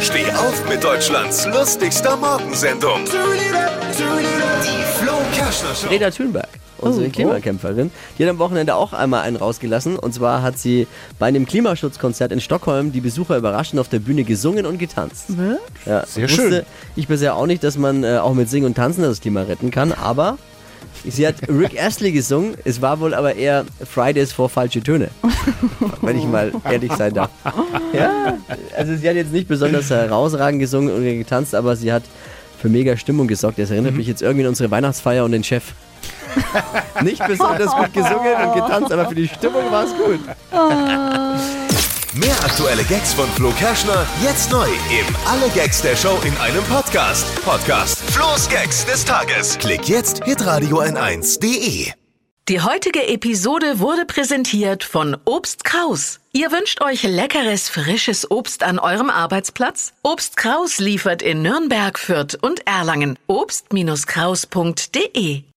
Steh auf mit Deutschlands lustigster Morgensendung. Die Flo Kerschner Show. Greta Thunberg, unsere Oh, Klimakämpferin, die hat am Wochenende auch einmal einen rausgelassen. Und zwar hat sie bei einem Klimaschutzkonzert in Stockholm die Besucher überraschend auf der Bühne gesungen und getanzt. Ja, Sehr wusste schön. Ich bisher auch nicht, dass man äh, auch mit Singen und Tanzen das Klima retten kann, aber sie hat Rick Astley gesungen. Es war wohl aber eher Fridays for falsche Töne. wenn ich mal ehrlich sein darf. Ja, also sie hat jetzt nicht besonders herausragend gesungen und getanzt, aber sie hat für mega Stimmung gesorgt. Das erinnert mich jetzt irgendwie an unsere Weihnachtsfeier und den Chef. Nicht besonders gut gesungen und getanzt, aber für die Stimmung war es gut. Mehr aktuelle Gags von Flo Kerschner jetzt neu im Alle Gags der Show in einem Podcast. Podcast Flo's Gags des Tages. Klick jetzt hitradio n1.de. Die heutige Episode wurde präsentiert von Obst Kraus. Ihr wünscht euch leckeres, frisches Obst an eurem Arbeitsplatz? Obst Kraus liefert in Nürnberg, Fürth und Erlangen. Obst-Kraus.de